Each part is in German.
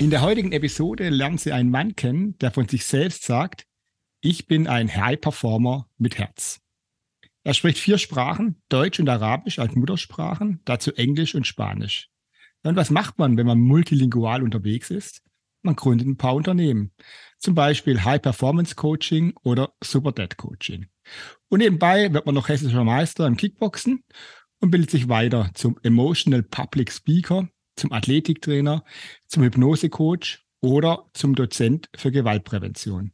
In der heutigen Episode lernen Sie einen Mann kennen, der von sich selbst sagt, ich bin ein High Performer mit Herz. Er spricht vier Sprachen, Deutsch und Arabisch als Muttersprachen, dazu Englisch und Spanisch. Und was macht man, wenn man multilingual unterwegs ist? Man gründet ein paar Unternehmen. Zum Beispiel High Performance Coaching oder Super Dad Coaching. Und nebenbei wird man noch hessischer Meister im Kickboxen und bildet sich weiter zum Emotional Public Speaker zum Athletiktrainer, zum Hypnosecoach oder zum Dozent für Gewaltprävention.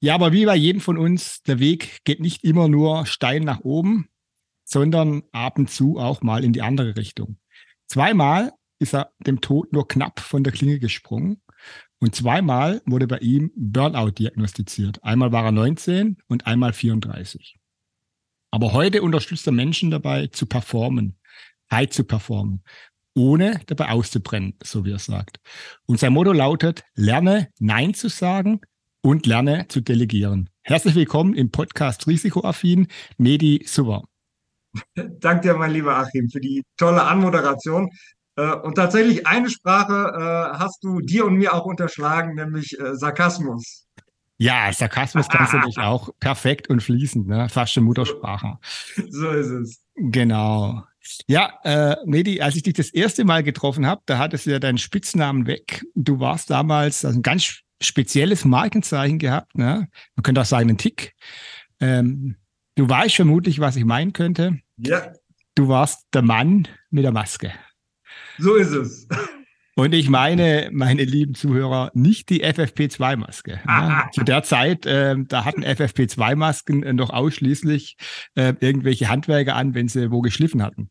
Ja, aber wie bei jedem von uns, der Weg geht nicht immer nur steil nach oben, sondern ab und zu auch mal in die andere Richtung. Zweimal ist er dem Tod nur knapp von der Klinge gesprungen und zweimal wurde bei ihm Burnout diagnostiziert. Einmal war er 19 und einmal 34. Aber heute unterstützt er Menschen dabei zu performen, high zu performen ohne dabei auszubrennen, so wie er sagt. Und sein Motto lautet, lerne Nein zu sagen und lerne zu delegieren. Herzlich willkommen im Podcast Risikoaffin, Medi Super. Danke dir, mein lieber Achim, für die tolle Anmoderation. Äh, und tatsächlich eine Sprache äh, hast du dir und mir auch unterschlagen, nämlich äh, Sarkasmus. Ja, Sarkasmus kannst du dich auch perfekt und fließend, ne? fast schon Muttersprache. So ist es. Genau. Ja, äh, Medi, als ich dich das erste Mal getroffen habe, da hattest du ja deinen Spitznamen weg. Du warst damals also ein ganz spezielles Markenzeichen gehabt. Ne? Man könnte auch sagen, ein Tick. Ähm, du weißt vermutlich, was ich meinen könnte. Ja. Du warst der Mann mit der Maske. So ist es. Und ich meine, meine lieben Zuhörer, nicht die FFP2-Maske. Ja, zu der Zeit, äh, da hatten FFP2-Masken äh, noch ausschließlich äh, irgendwelche Handwerker an, wenn sie wo geschliffen hatten.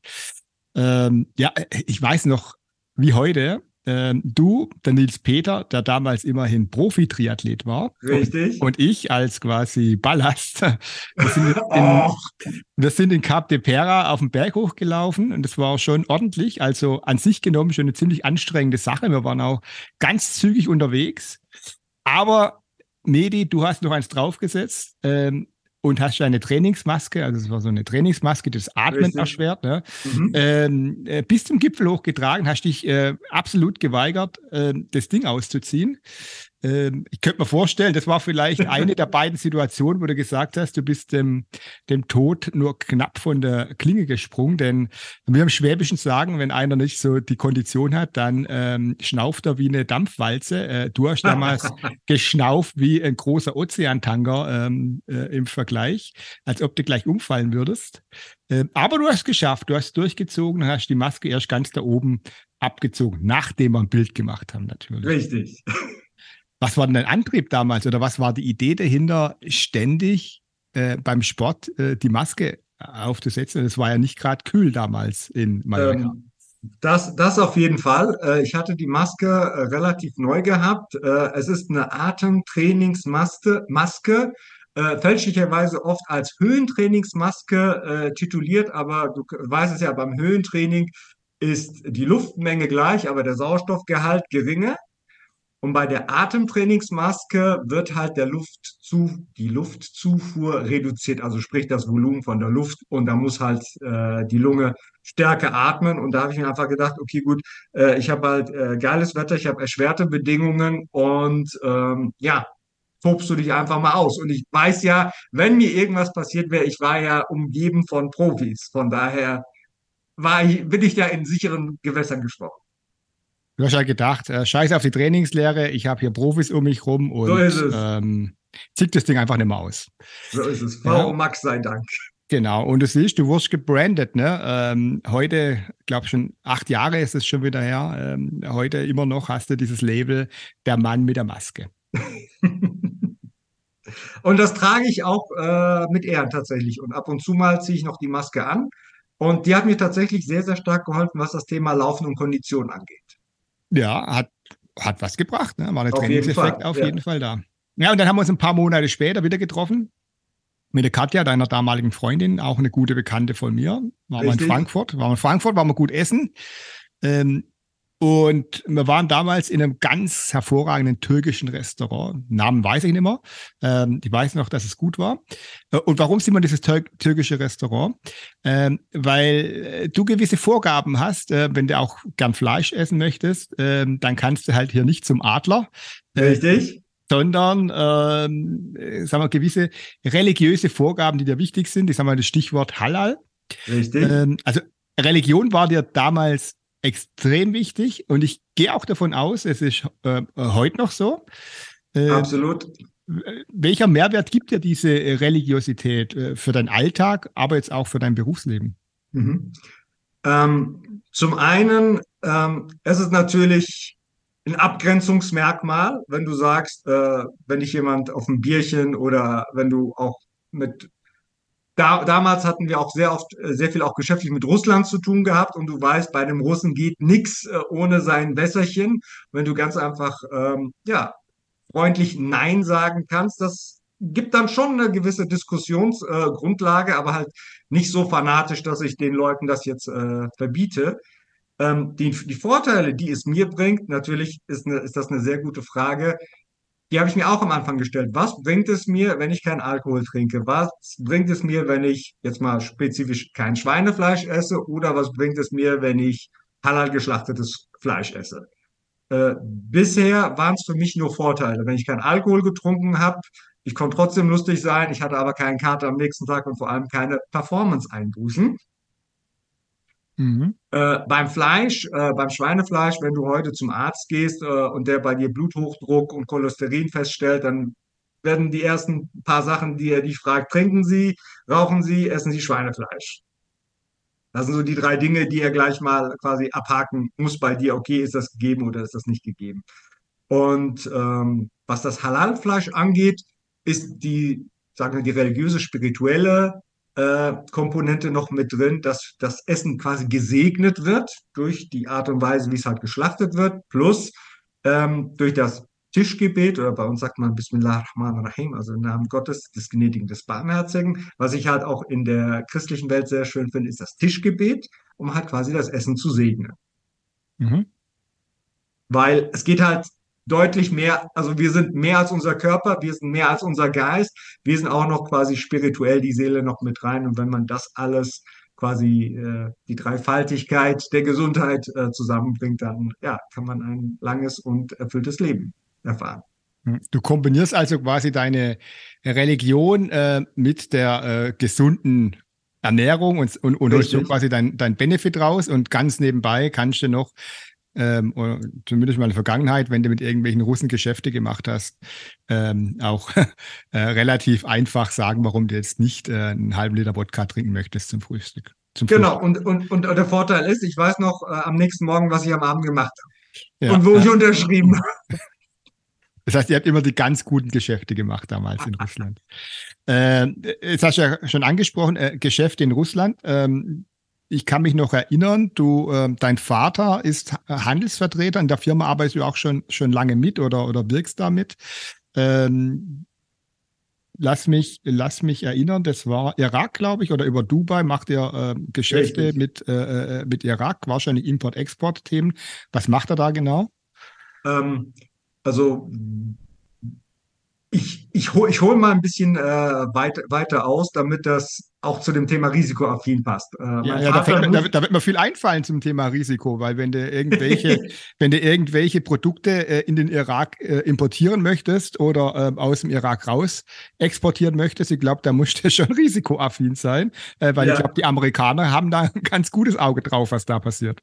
Ähm, ja, ich weiß noch, wie heute, ähm, du, der Nils Peter, der damals immerhin Profi-Triathlet war. Richtig. Und, und, ich als quasi Ballast. Wir sind in, oh. wir sind in Cap de Pera auf den Berg hochgelaufen und das war schon ordentlich. Also an sich genommen schon eine ziemlich anstrengende Sache. Wir waren auch ganz zügig unterwegs. Aber Medi, du hast noch eins draufgesetzt. Ähm, und hast eine Trainingsmaske, also es war so eine Trainingsmaske, das Atmen Richtig. erschwert, ne? Mhm. Ähm, äh, bis zum Gipfel hochgetragen, hast dich äh, absolut geweigert, äh, das Ding auszuziehen. Ähm, ich könnte mir vorstellen, das war vielleicht eine der beiden Situationen, wo du gesagt hast, du bist dem, dem Tod nur knapp von der Klinge gesprungen, denn wir im Schwäbischen sagen, wenn einer nicht so die Kondition hat, dann ähm, schnauft er wie eine Dampfwalze. Äh, du hast damals geschnauft wie ein großer Ozeantanker ähm, äh, im Vergleich, als ob du gleich umfallen würdest. Äh, aber du hast geschafft, du hast durchgezogen und hast die Maske erst ganz da oben abgezogen, nachdem wir ein Bild gemacht haben, natürlich. Richtig. Was war denn dein Antrieb damals oder was war die Idee dahinter, ständig äh, beim Sport äh, die Maske aufzusetzen? Das war ja nicht gerade kühl damals in Mallorca. Ähm, das, das auf jeden Fall. Äh, ich hatte die Maske äh, relativ neu gehabt. Äh, es ist eine Atemtrainingsmaske, Maske, fälschlicherweise oft als Höhentrainingsmaske tituliert, aber du weißt es ja, beim Höhentraining ist die Luftmenge gleich, aber der Sauerstoffgehalt geringer. Und bei der Atemtrainingsmaske wird halt der Luftzu die Luftzufuhr reduziert, also sprich das Volumen von der Luft. Und da muss halt äh, die Lunge stärker atmen. Und da habe ich mir einfach gedacht, okay, gut, äh, ich habe halt äh, geiles Wetter, ich habe erschwerte Bedingungen und ähm, ja, tobst du dich einfach mal aus. Und ich weiß ja, wenn mir irgendwas passiert wäre, ich war ja umgeben von Profis. Von daher war ich, bin ich da in sicheren Gewässern gesprochen. Du hast ja gedacht, äh, scheiß auf die Trainingslehre, ich habe hier Profis um mich rum und so ist es. Ähm, zieht das Ding einfach nicht mehr aus. So ist es. Frau ja. Max sei Dank. Genau, und du siehst, du wurdest gebrandet, ne? Ähm, heute, glaube schon acht Jahre ist es schon wieder her. Ähm, heute immer noch hast du dieses Label der Mann mit der Maske. und das trage ich auch äh, mit Ehren tatsächlich. Und ab und zu mal ziehe ich noch die Maske an. Und die hat mir tatsächlich sehr, sehr stark geholfen, was das Thema Laufen und Kondition angeht. Ja, hat, hat was gebracht. Ne? War der Auf jeden Trainingseffekt Fall, auf jeden Fall da. Ja, und dann haben wir uns ein paar Monate später wieder getroffen. Mit der Katja, deiner damaligen Freundin, auch eine gute Bekannte von mir. Waren wir in Richtig. Frankfurt, waren wir in Frankfurt, waren wir gut essen. Ähm, und wir waren damals in einem ganz hervorragenden türkischen Restaurant. Namen weiß ich nicht mehr. Ähm, ich weiß noch, dass es gut war. Äh, Und warum sind wir in dieses tür türkische Restaurant? Ähm, weil äh, du gewisse Vorgaben hast. Äh, wenn du auch gern Fleisch essen möchtest, ähm, dann kannst du halt hier nicht zum Adler. Äh, Richtig? sondern ähm, äh, sagen wir, gewisse religiöse Vorgaben, die dir wichtig sind. Ich sage mal das Stichwort Halal. Richtig? Ähm, also Religion war dir damals extrem wichtig und ich gehe auch davon aus, es ist äh, heute noch so. Äh, Absolut. welcher Mehrwert gibt dir diese Religiosität äh, für deinen Alltag, aber jetzt auch für dein Berufsleben? Mhm. Ähm, zum einen, ähm, es ist natürlich ein Abgrenzungsmerkmal, wenn du sagst, äh, wenn dich jemand auf ein Bierchen oder wenn du auch mit da, damals hatten wir auch sehr oft, äh, sehr viel auch geschäftlich mit Russland zu tun gehabt und du weißt, bei einem Russen geht nichts äh, ohne sein Wässerchen. Wenn du ganz einfach, ähm, ja, freundlich Nein sagen kannst, das gibt dann schon eine gewisse Diskussionsgrundlage, äh, aber halt nicht so fanatisch, dass ich den Leuten das jetzt äh, verbiete. Ähm, die, die Vorteile, die es mir bringt, natürlich ist, eine, ist das eine sehr gute Frage. Die habe ich mir auch am Anfang gestellt. Was bringt es mir, wenn ich keinen Alkohol trinke? Was bringt es mir, wenn ich jetzt mal spezifisch kein Schweinefleisch esse? Oder was bringt es mir, wenn ich halal geschlachtetes Fleisch esse? Äh, bisher waren es für mich nur Vorteile. Wenn ich keinen Alkohol getrunken habe, ich konnte trotzdem lustig sein, ich hatte aber keinen Kater am nächsten Tag und vor allem keine Performance-Einbußen. Mhm. Äh, beim Fleisch, äh, beim Schweinefleisch, wenn du heute zum Arzt gehst äh, und der bei dir Bluthochdruck und Cholesterin feststellt, dann werden die ersten paar Sachen, die er dich fragt, trinken Sie, rauchen Sie, essen Sie Schweinefleisch. Das sind so die drei Dinge, die er gleich mal quasi abhaken muss bei dir. Okay, ist das gegeben oder ist das nicht gegeben? Und ähm, was das Halal-Fleisch angeht, ist die, sagen wir, die religiöse, spirituelle äh, Komponente noch mit drin, dass das Essen quasi gesegnet wird durch die Art und Weise, wie es halt geschlachtet wird, plus ähm, durch das Tischgebet oder bei uns sagt man Bismillah Rahman Rahim, also im Namen Gottes, des Gnädigen, des Barmherzigen. Was ich halt auch in der christlichen Welt sehr schön finde, ist das Tischgebet, um halt quasi das Essen zu segnen. Mhm. Weil es geht halt deutlich mehr, also wir sind mehr als unser Körper, wir sind mehr als unser Geist, wir sind auch noch quasi spirituell die Seele noch mit rein. Und wenn man das alles quasi äh, die Dreifaltigkeit der Gesundheit äh, zusammenbringt, dann ja, kann man ein langes und erfülltes Leben erfahren. Du kombinierst also quasi deine Religion äh, mit der äh, gesunden Ernährung und, und, und holst so quasi dein, dein Benefit raus und ganz nebenbei kannst du noch, ähm, oder zumindest mal in der Vergangenheit, wenn du mit irgendwelchen Russen Geschäfte gemacht hast, ähm, auch äh, relativ einfach sagen, warum du jetzt nicht äh, einen halben Liter Wodka trinken möchtest zum Frühstück. Zum Genau, Frühstück. und, und, und der Vorteil ist, ich weiß noch äh, am nächsten Morgen, was ich am Abend gemacht habe Ja, und wo ich unterschrieben habe. Das heißt, ihr habt immer die ganz guten Geschäfte gemacht damals in Russland. Ähm, jetzt hast du ja schon angesprochen, äh, Geschäfte in Russland. Ähm, ich kann mich noch erinnern, du, ähm, dein Vater ist Handelsvertreter. In der Firma arbeitest du auch schon, schon lange mit oder, oder wirkst damit. Ähm, lass mich, lass mich erinnern, das war Irak, glaube ich, oder über Dubai macht ihr äh, Geschäfte Richtig. mit, äh, äh, mit Irak, wahrscheinlich Import-Export-Themen. Was macht er da genau? Ähm, also ich, ich hole ich hol mal ein bisschen äh, weit, weiter aus, damit das auch zu dem Thema risikoaffin passt. Äh, Ja, ja da, fällt, da, wird- da wird mir viel einfallen zum Thema Risiko, weil wenn du irgendwelche, wenn du irgendwelche Produkte äh, in den Irak äh, importieren möchtest oder ähm, aus dem Irak raus exportieren möchtest, ich glaube, da musst du schon risikoaffin sein, äh, weil Ja. ich glaube, die Amerikaner haben da ein ganz gutes Auge drauf, was da passiert.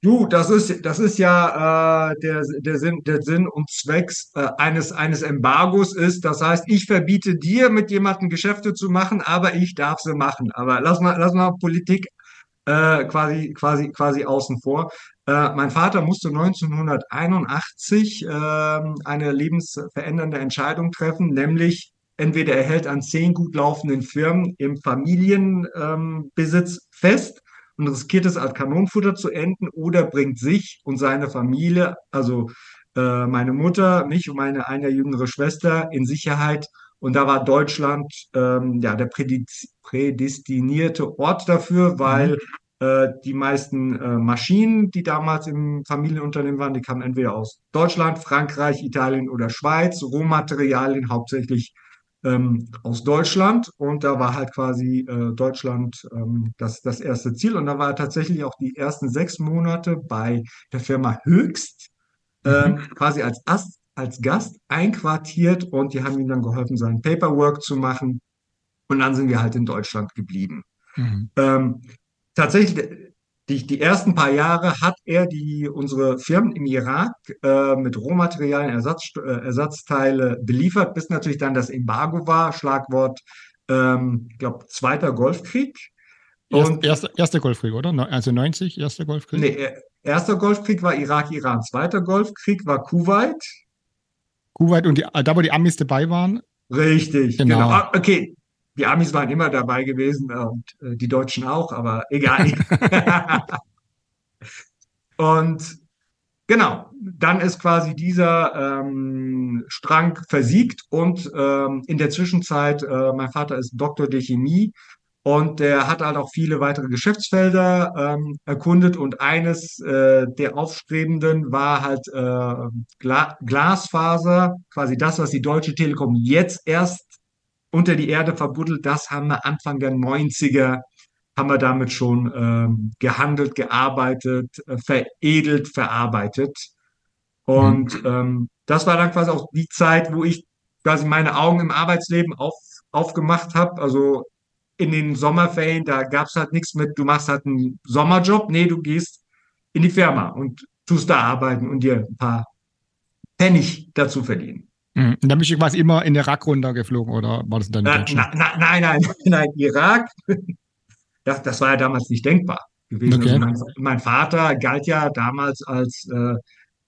Du, das ist, das ist ja äh, der, der Sinn, der Sinn und Zwecks äh, eines, eines Embargos ist. Das heißt, ich verbiete dir, mit jemandem Geschäfte zu machen, aber ich darf sie machen. Aber lass mal, lass mal Politik äh, quasi, quasi, quasi außen vor. Äh, mein Vater musste 1981 ähm, eine lebensverändernde Entscheidung treffen, nämlich entweder er hält an zehn gut laufenden Firmen im Familienbesitz ähm, fest und riskiert es als Kanonenfutter zu enden oder bringt sich und seine Familie, also äh, meine Mutter, mich und meine eine jüngere Schwester in Sicherheit. Und da war Deutschland ähm, ja der prädestinierte Ort dafür, weil mhm. Äh, die meisten äh, Maschinen, die damals im Familienunternehmen waren, die kamen entweder aus Deutschland, Frankreich, Italien oder Schweiz. Rohmaterialien hauptsächlich ähm, aus Deutschland. Und da war halt quasi äh, Deutschland ähm, das, das erste Ziel. Und da war tatsächlich auch die ersten sechs Monate bei der Firma Höchst ähm, mhm. quasi als, Ast, als Gast einquartiert. Und die haben ihm dann geholfen, sein Paperwork zu machen. Und dann sind wir halt in Deutschland geblieben. Mhm. Ähm, tatsächlich, die, die ersten paar Jahre hat er die, unsere Firmen im Irak äh, mit Rohmaterialien, Ersatz, äh, Ersatzteile beliefert, bis natürlich dann das Embargo war, Schlagwort, ähm, ich glaube, Zweiter Golfkrieg. Und erster, erster Golfkrieg, oder? Also 90, erster Golfkrieg? Nee, erster Golfkrieg war Irak-Iran, zweiter Golfkrieg war Kuwait. Kuwait und die, da, wo die Amis dabei waren? Richtig, genau. genau. Ah, okay, die Amis waren immer dabei gewesen äh, und äh, die Deutschen auch, aber egal. und genau, dann ist quasi dieser ähm, Strang versiegt und ähm, in der Zwischenzeit, äh, mein Vater ist Doktor der Chemie und der hat halt auch viele weitere Geschäftsfelder ähm, erkundet und eines äh, der aufstrebenden war halt äh, Gla Glasfaser, quasi das, was die Deutsche Telekom jetzt erst unter die Erde verbuddelt. Das haben wir Anfang der 90er, haben wir damit schon ähm, gehandelt, gearbeitet, äh, veredelt, verarbeitet. Und mhm. ähm, das war dann quasi auch die Zeit, wo ich quasi meine Augen im Arbeitsleben auf, aufgemacht habe. Also in den Sommerferien, da gab es halt nichts mit, du machst halt einen Sommerjob. Nee, du gehst in die Firma und tust da arbeiten und dir ein paar Pfennig dazu verdienen. Mhm. Und dann bist du quasi immer in Irak runtergeflogen oder war das dann in Deutschland? Na, na, nein, nein, nein, Irak, das, das war ja damals nicht denkbar gewesen. Okay. Also mein, mein, Vater galt ja damals als, äh,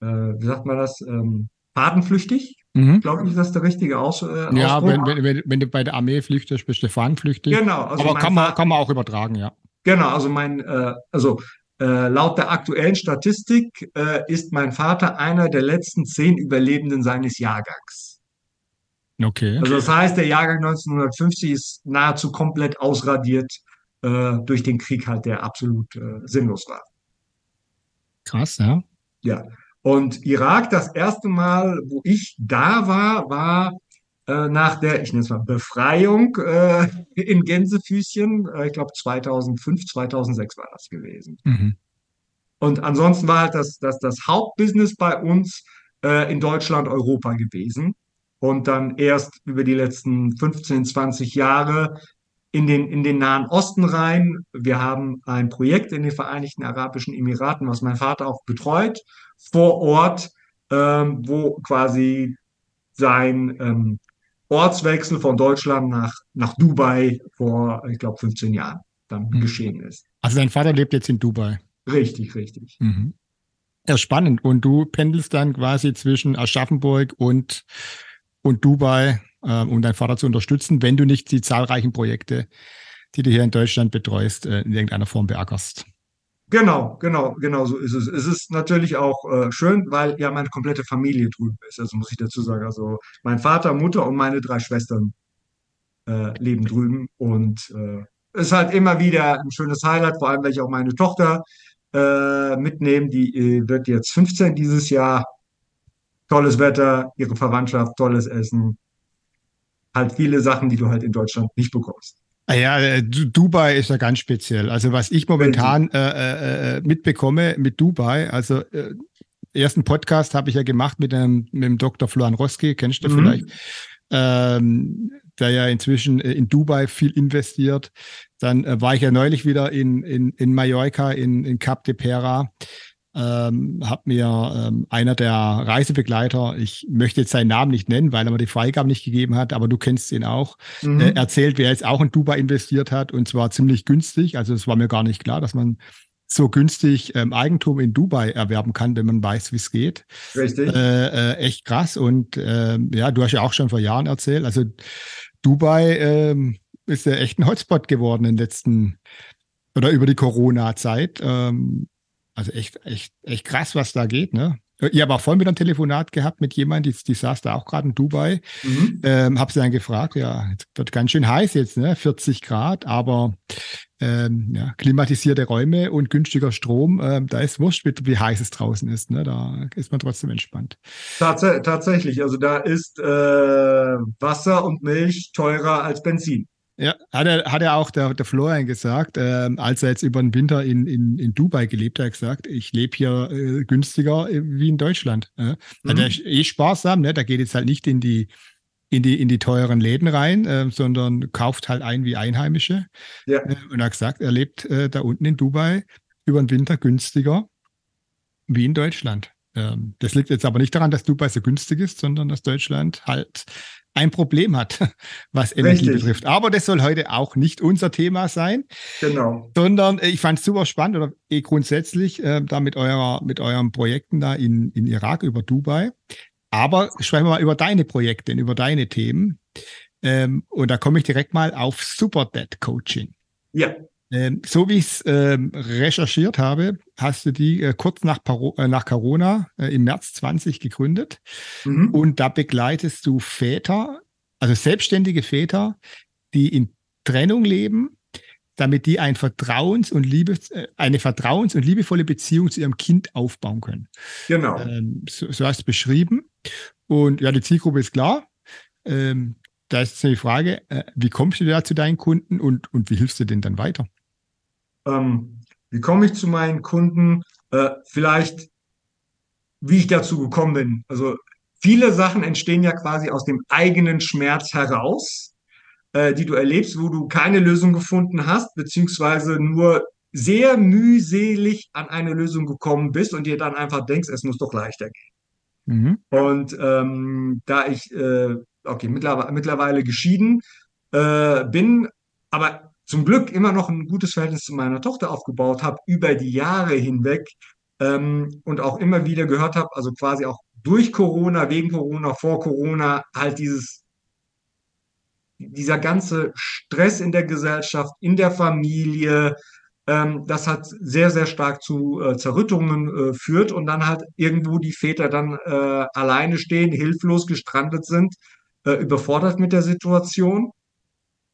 äh, wie sagt man das, ähm, fadenflüchtig. Mhm. Glaube ich, ist das der richtige Aus äh, Ja, wenn, wenn, wenn, du bei der Armee flüchtest, bist du fahnenflüchtig. Genau. Also Aber kann man, kann man auch übertragen, ja. Genau, also mein, äh, also äh, laut der aktuellen Statistik äh, ist mein Vater einer der letzten zehn Überlebenden seines Jahrgangs. Okay. Also das heißt, der Jahrgang 1950 ist nahezu komplett ausradiert äh, durch den Krieg halt, der absolut äh, sinnlos war. Krass, ja. Ja. Und Irak, das erste Mal, wo ich da war, war äh, nach der, ich nenne es mal, Befreiung äh, in Gänsefüßchen. Äh, ich glaube 2005, 2006 war das gewesen. Mhm. Und ansonsten war halt das, das, das Hauptbusiness bei uns äh, in Deutschland, Europa gewesen. Und dann erst über die letzten 15, 20 Jahre in den, in den Nahen Osten rein. Wir haben ein Projekt in den Vereinigten Arabischen Emiraten, was mein Vater auch betreut, vor Ort, ähm, wo quasi sein ähm, Ortswechsel von Deutschland nach, nach Dubai vor, ich glaube, 15 Jahren dann mhm. geschehen ist. Also dein Vater lebt jetzt in Dubai. Richtig, richtig. Mhm. Ja, spannend. Und du pendelst dann quasi zwischen Aschaffenburg und, und Dubai, äh, um deinen Vater zu unterstützen, wenn du nicht die zahlreichen Projekte, die du hier in Deutschland betreust, äh, in irgendeiner Form beackerst. Genau, genau, genau so ist es. Es ist natürlich auch äh, schön, weil ja meine komplette Familie drüben ist. Also muss ich dazu sagen, also mein Vater, Mutter und meine drei Schwestern äh, leben drüben und äh, ist halt immer wieder ein schönes Highlight, vor allem, weil ich auch meine Tochter äh, mitnehme. Die äh, wird jetzt 15 dieses Jahr. Tolles Wetter, ihre Verwandtschaft, tolles Essen. Halt viele Sachen, die du halt in Deutschland nicht bekommst. Ah ja, äh, Dubai ist ja ganz speziell. Also was ich momentan äh, äh, äh, mitbekomme mit Dubai, also äh, ersten Podcast habe ich ja gemacht mit dem, mit dem Dr. Florian Roski, kennst du mhm. vielleicht, ähm, der ja inzwischen äh, in Dubai viel investiert. Dann war ich ja neulich wieder in, in, in Mallorca, in, in Cap de Pera ähm, hat mir ähm, einer der Reisebegleiter, ich möchte jetzt seinen Namen nicht nennen, weil er mir die Freigabe nicht gegeben hat, aber du kennst ihn auch, mhm. äh, erzählt, wer jetzt auch in Dubai investiert hat und zwar ziemlich günstig. Also es war mir gar nicht klar, dass man so günstig ähm, Eigentum in Dubai erwerben kann, wenn man weiß, wie es geht. Richtig. Äh, äh, echt krass. Und äh, ja, du hast ja auch schon vor Jahren erzählt, also Dubai äh, ist ja echt ein Hotspot geworden in den letzten oder über die Corona-Zeit. Ähm, also echt, echt, echt krass, was da geht, ne? Ich habe auch vorhin wieder ein Telefonat gehabt mit jemandem, die, die saß da auch gerade in Dubai. Mhm. Ähm, habe sie dann gefragt, ja, es wird ganz schön heiß jetzt, ne? 40 Grad, aber ähm, ja, klimatisierte Räume und günstiger Strom, ähm, da ist wurscht, wie heiß es draußen ist. Ne? Da ist man trotzdem entspannt. Tats tatsächlich, also da ist äh, Wasser und Milch teurer als Benzin. Ja, hat er, hat er auch der, der Florian gesagt, äh, als er jetzt über den Winter in, in, in Dubai gelebt hat, gesagt, ich lebe hier äh, günstiger äh, wie in Deutschland. Äh. Mhm. Er eh sparsam, ne? Da geht jetzt halt nicht in die, in die, in die teuren Läden rein, äh, sondern kauft halt ein wie Einheimische. Ja. Äh, und er hat gesagt, er lebt äh, da unten in Dubai über den Winter günstiger wie in Deutschland. Ähm, das liegt jetzt aber nicht daran, dass Dubai so günstig ist, sondern dass Deutschland halt ein Problem hat, was Energie Richtig. betrifft. Aber das soll heute auch nicht unser Thema sein. Genau. Sondern äh, ich fand es super spannend oder eh grundsätzlich äh, da mit eurer, mit euren Projekten da in, in Irak über Dubai. Aber sprechen wir mal über deine Projekte, über deine Themen. Ähm, und da komme ich direkt mal auf Super Dead Coaching. Ja. Ähm, so wie ich es ähm, recherchiert habe, hast du die äh, kurz nach, Paro äh, nach Corona äh, im März 20 gegründet. Mhm. Und da begleitest du Väter, also selbstständige Väter, die in Trennung leben, damit die ein Vertrauens- und Liebes, äh, eine vertrauens- und liebevolle Beziehung zu ihrem Kind aufbauen können. Genau. Ähm, so, so, hast du beschrieben. Und ja, die Zielgruppe ist klar. Ähm, da ist die Frage, äh, wie kommst du da zu deinen Kunden und, und wie hilfst du denen dann weiter? Ähm, wie komme ich zu meinen Kunden, äh, vielleicht wie ich dazu gekommen bin. Also viele Sachen entstehen ja quasi aus dem eigenen Schmerz heraus, äh, die du erlebst, wo du keine Lösung gefunden hast, beziehungsweise nur sehr mühselig an eine Lösung gekommen bist und dir dann einfach denkst, es muss doch leichter gehen. Mhm. Und ähm, da ich, äh, okay, mittlerweile, mittlerweile geschieden äh, bin, aber zum Glück immer noch ein gutes Verhältnis zu meiner Tochter aufgebaut habe über die Jahre hinweg ähm, und auch immer wieder gehört habe, also quasi auch durch Corona, wegen Corona, vor Corona, halt dieses, dieser ganze Stress in der Gesellschaft, in der Familie, ähm, das hat sehr, sehr stark zu äh, Zerrüttungen äh, führt und dann halt irgendwo die Väter dann äh, alleine stehen, hilflos gestrandet sind, äh, überfordert mit der Situation.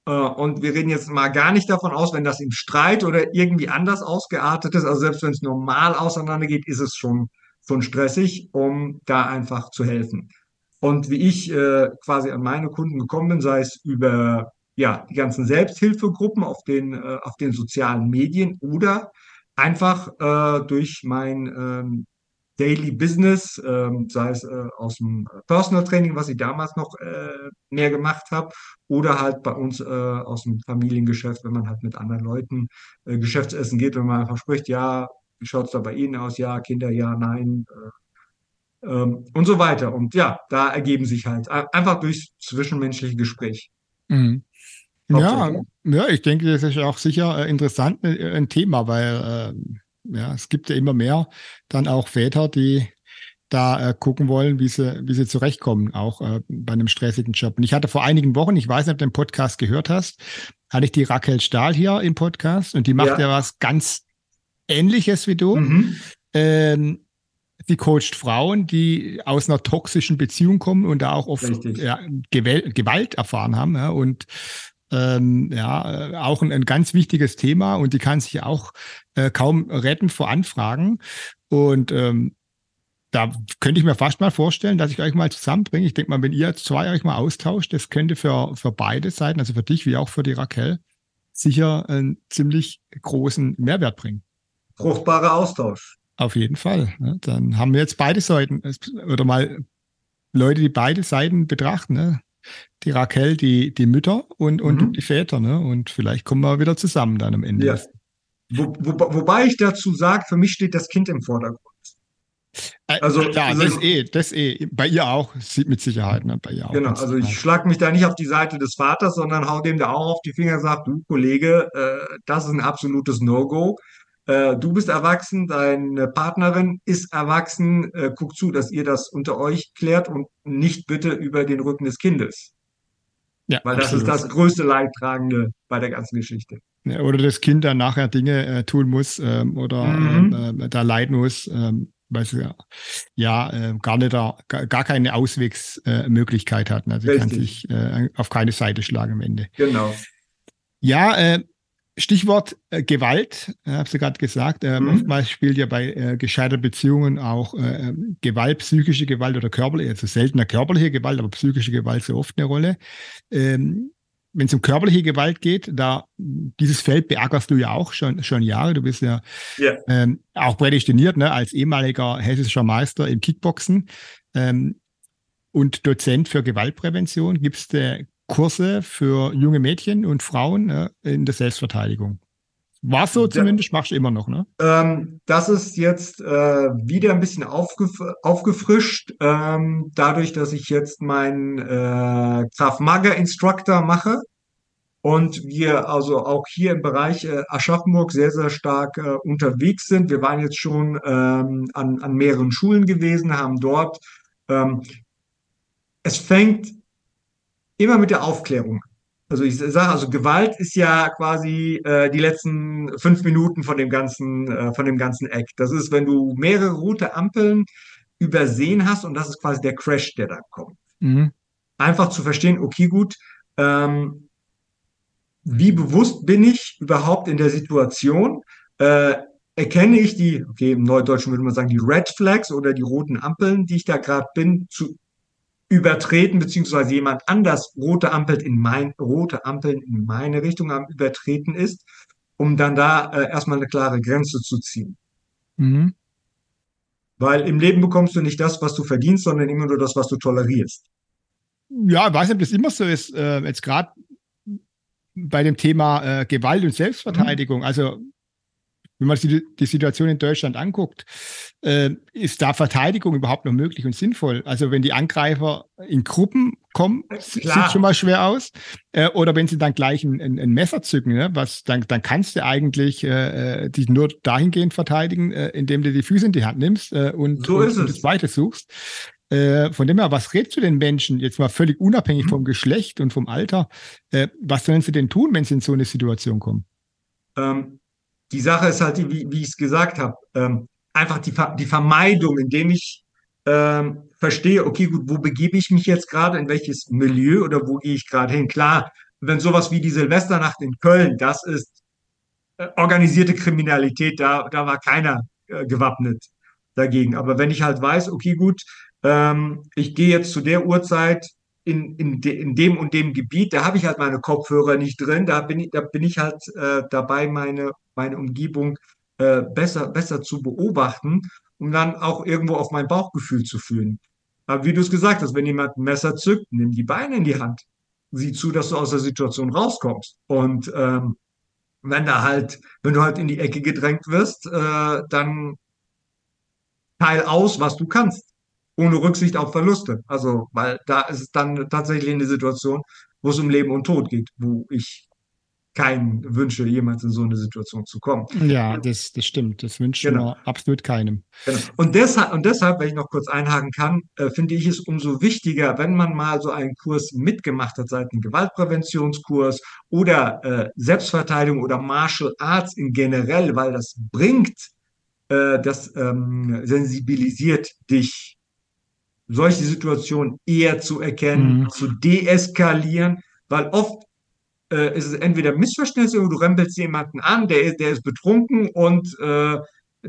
Äh, und wir reden jetzt mal gar nicht davon aus, wenn das im Streit oder irgendwie anders ausgeartet ist. Also selbst wenn es normal auseinandergeht, ist es schon, schon stressig, um da einfach zu helfen. Und wie ich äh, quasi an meine Kunden gekommen bin, sei es über ja, die ganzen Selbsthilfegruppen auf den, äh, auf den sozialen Medien oder einfach äh, durch mein ähm, Daily Business, ähm, sei es äh, aus dem Personal Training, was ich damals noch äh, mehr gemacht habe, oder halt bei uns äh, aus dem Familiengeschäft, wenn man halt mit anderen Leuten äh, Geschäftsessen geht, wenn man einfach spricht, ja, wie schaut es da bei Ihnen aus? Ja, Kinder, ja, nein. Äh, ähm, und so weiter. Und ja, da ergeben sich halt einfach durch zwischenmenschliche Gespräch. Mhm. Ja, ja, ich denke, das ist auch sicher äh, interessant ein Thema, weil äh, ja, es gibt ja immer mehr dann auch Väter, die da äh, gucken wollen, wie sie, wie sie zurechtkommen, auch äh, bei einem stressigen Job. Und ich hatte vor einigen Wochen, ich weiß nicht, ob du den Podcast gehört hast, hatte ich die Raquel Stahl hier im Podcast und die macht ja, ja was ganz Ähnliches wie du. Mhm. Ähm, die coacht Frauen, die aus einer toxischen Beziehung kommen und da auch oft ja, Gewalt erfahren haben. Ja, und ähm, ja, äh, auch ein, ein, ganz wichtiges Thema und die kann sich auch äh, kaum retten vor Anfragen. Und ähm, da könnte ich mir fast mal vorstellen, dass ich euch mal zusammenbringe. Ich denke mal, wenn ihr zwei euch mal austauscht, das könnte für, für beide Seiten, also für dich wie auch für die Raquel, sicher einen ziemlich großen Mehrwert bringen. Fruchtbarer Austausch. Auf jeden Fall. Ne? Dann haben wir jetzt beide Seiten oder mal Leute, die beide Seiten betrachten. Ne? Die Raquel, die, die Mütter und, und mhm. die Väter, ne? Und vielleicht kommen wir wieder zusammen dann am Ende. Ja. Wo, wo, wobei ich dazu sage, für mich steht das Kind im Vordergrund. Äh, also, ja, das ist eh, das eh. Bei ihr auch, mit Sicherheit, ne? Bei ihr auch. Genau, also ich schlage mich da nicht auf die Seite des Vaters, sondern hau dem da auch auf die Finger und sage, du Kollege, äh, das ist ein absolutes No-Go. Äh, du bist erwachsen, deine Partnerin ist erwachsen, äh, guck zu, dass ihr das unter euch klärt und nicht bitte über den Rücken des Kindes. Ja, Weil absolut. das ist das größte Leidtragende bei der ganzen Geschichte. Oder das Kind dann nachher Dinge äh, tun muss ähm, oder mhm. ähm, äh, da leiden muss, ähm, weil sie ja, ja äh, gar nicht da, gar keine Auswegsmöglichkeit hatten. Also Richtig. kann sich äh, auf keine Seite schlagen am Ende. Genau. Ja, äh, Stichwort äh, Gewalt, äh, habe sie gerade gesagt. Äh, mhm. Oftmals spielt ja bei äh, gescheiterten Beziehungen auch äh, Gewalt, psychische Gewalt oder körperliche, also seltener körperliche Gewalt, aber psychische Gewalt so oft eine Rolle. Ähm, wenn es um körperliche Gewalt geht, da dieses Feld beackerst du ja auch schon schon Jahre. Du bist ja yeah. ähm, auch prädestiniert, ne, als ehemaliger hessischer Meister im Kickboxen ähm, und Dozent für Gewaltprävention. Gibst du Kurse für junge Mädchen und Frauen äh, in der Selbstverteidigung. War so zumindest, machst du immer noch, ne? Ähm, das ist jetzt äh, wieder ein bisschen aufgef aufgefrischt, ähm, dadurch, dass ich jetzt meinen äh, Graf Mager Instructor mache und wir also auch hier im Bereich äh, Aschaffenburg sehr, sehr stark äh, unterwegs sind. Wir waren jetzt schon ähm, an, an mehreren Schulen gewesen, haben dort. Ähm, es fängt immer mit der Aufklärung. Also ich sage, also Gewalt ist ja quasi äh, die letzten fünf Minuten von dem ganzen, äh, von dem ganzen Eck. Das ist, wenn du mehrere rote Ampeln übersehen hast und das ist quasi der Crash, der da kommt. Mhm. Einfach zu verstehen, okay, gut, ähm, wie bewusst bin ich überhaupt in der Situation? Äh, erkenne ich die, okay, im Neudeutschen würde man sagen, die Red Flags oder die roten Ampeln, die ich da gerade bin, zu, übertreten, beziehungsweise jemand anders rote Ampeln in mein, rote Ampeln in meine Richtung am übertreten ist, um dann da äh, erstmal eine klare Grenze zu ziehen. Mhm. Weil im Leben bekommst du nicht das, was du verdienst, sondern immer nur das, was du tolerierst. Ja, ich weiß nicht, ob das immer so ist. Äh, jetzt gerade bei dem Thema äh, Gewalt und Selbstverteidigung. Mhm. Also wenn man sich die Situation in Deutschland anguckt, äh, ist da Verteidigung überhaupt noch möglich und sinnvoll? Also wenn die Angreifer in Gruppen kommen, Klar. sieht schon mal schwer aus. Äh, oder wenn sie dann gleich ein, ein, ein Messer zücken, ne? was, dann, dann kannst du eigentlich äh, äh dich nur dahingehend verteidigen, äh, indem du die Füße in die Hand nimmst äh, und, so und, und das Weite suchst. Äh, von dem her, was redest du den Menschen, jetzt mal völlig unabhängig mhm. vom Geschlecht und vom Alter, äh, was sollen sie denn tun, wenn sie in so eine Situation kommen? Ähm, die Sache ist halt, wie, wie ich es gesagt habe, ähm, einfach die, die Vermeidung, indem ich ähm, verstehe, okay, gut, wo begebe ich mich jetzt gerade, in welches Milieu oder wo gehe ich gerade hin? Klar, wenn sowas wie die Silvesternacht in Köln, das ist äh, organisierte Kriminalität, da, da war keiner äh, gewappnet dagegen. Aber wenn ich halt weiß, okay, gut, ähm, ich gehe jetzt zu der Uhrzeit in, in, de, in dem und dem Gebiet, da habe ich halt meine Kopfhörer nicht drin, da bin ich, da bin ich halt äh, dabei, meine, meine Umgebung äh, besser, besser zu beobachten, um dann auch irgendwo auf mein Bauchgefühl zu fühlen. Aber wie du es gesagt hast, wenn jemand ein Messer zückt, nimm die Beine in die Hand. Sieh zu, dass du aus der Situation rauskommst. Und ähm, wenn da halt, wenn du halt in die Ecke gedrängt wirst, äh, dann teil aus, was du kannst ohne Rücksicht auf Verluste. Also, weil da ist es dann tatsächlich eine Situation, wo es um Leben und Tod geht, wo ich keinen wünsche, jemals in so eine Situation zu kommen. Ja, das, das stimmt. Das wünschen genau. wir absolut keinem. Genau. Und, deshalb, und deshalb, wenn ich noch kurz einhaken kann, äh, finde ich es umso wichtiger, wenn man mal so einen Kurs mitgemacht hat, seit einem Gewaltpräventionskurs oder äh, Selbstverteidigung oder Martial Arts in generell, weil das bringt, äh, das ähm, sensibilisiert dich solche Situationen eher zu erkennen, mhm. zu deeskalieren, weil oft äh, ist es entweder Missverständnis oder du rempelst jemanden an, der, der ist betrunken und äh,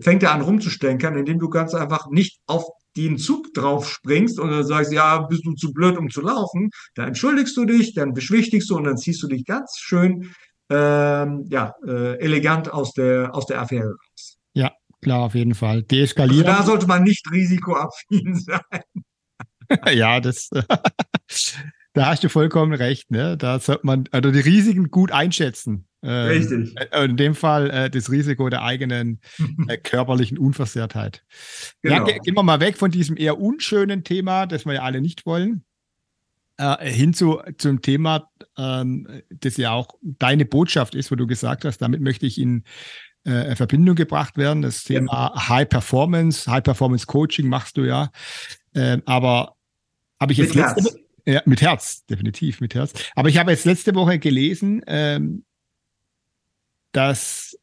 fängt er an rumzustänkern, indem du ganz einfach nicht auf den Zug drauf springst und dann sagst, ja, bist du zu blöd, um zu laufen, dann entschuldigst du dich, dann beschwichtigst du und dann ziehst du dich ganz schön ähm, ja, äh, elegant aus der, aus der Affäre raus. Ja, klar, auf jeden Fall. Deeskalieren. Also da sollte man nicht risikoaffin sein. ja, das, da hast du vollkommen recht. Ne? Da sollte man also die Risiken gut einschätzen. Ähm, Richtig. Äh, in dem Fall äh, das Risiko der eigenen äh, körperlichen Unversehrtheit. Genau. Ja, gehen wir mal weg von diesem eher unschönen Thema, das wir ja alle nicht wollen, äh, hin zu, zum Thema, ähm, das ja auch deine Botschaft ist, wo du gesagt hast, damit möchte ich in äh, Verbindung gebracht werden. Das Thema ja. High Performance, High Performance Coaching machst du ja. Äh, aber habe ich jetzt letzte. Ja, mit Herz, definitiv mit Herz. Aber ich habe jetzt letzte Woche gelesen, ähm, dass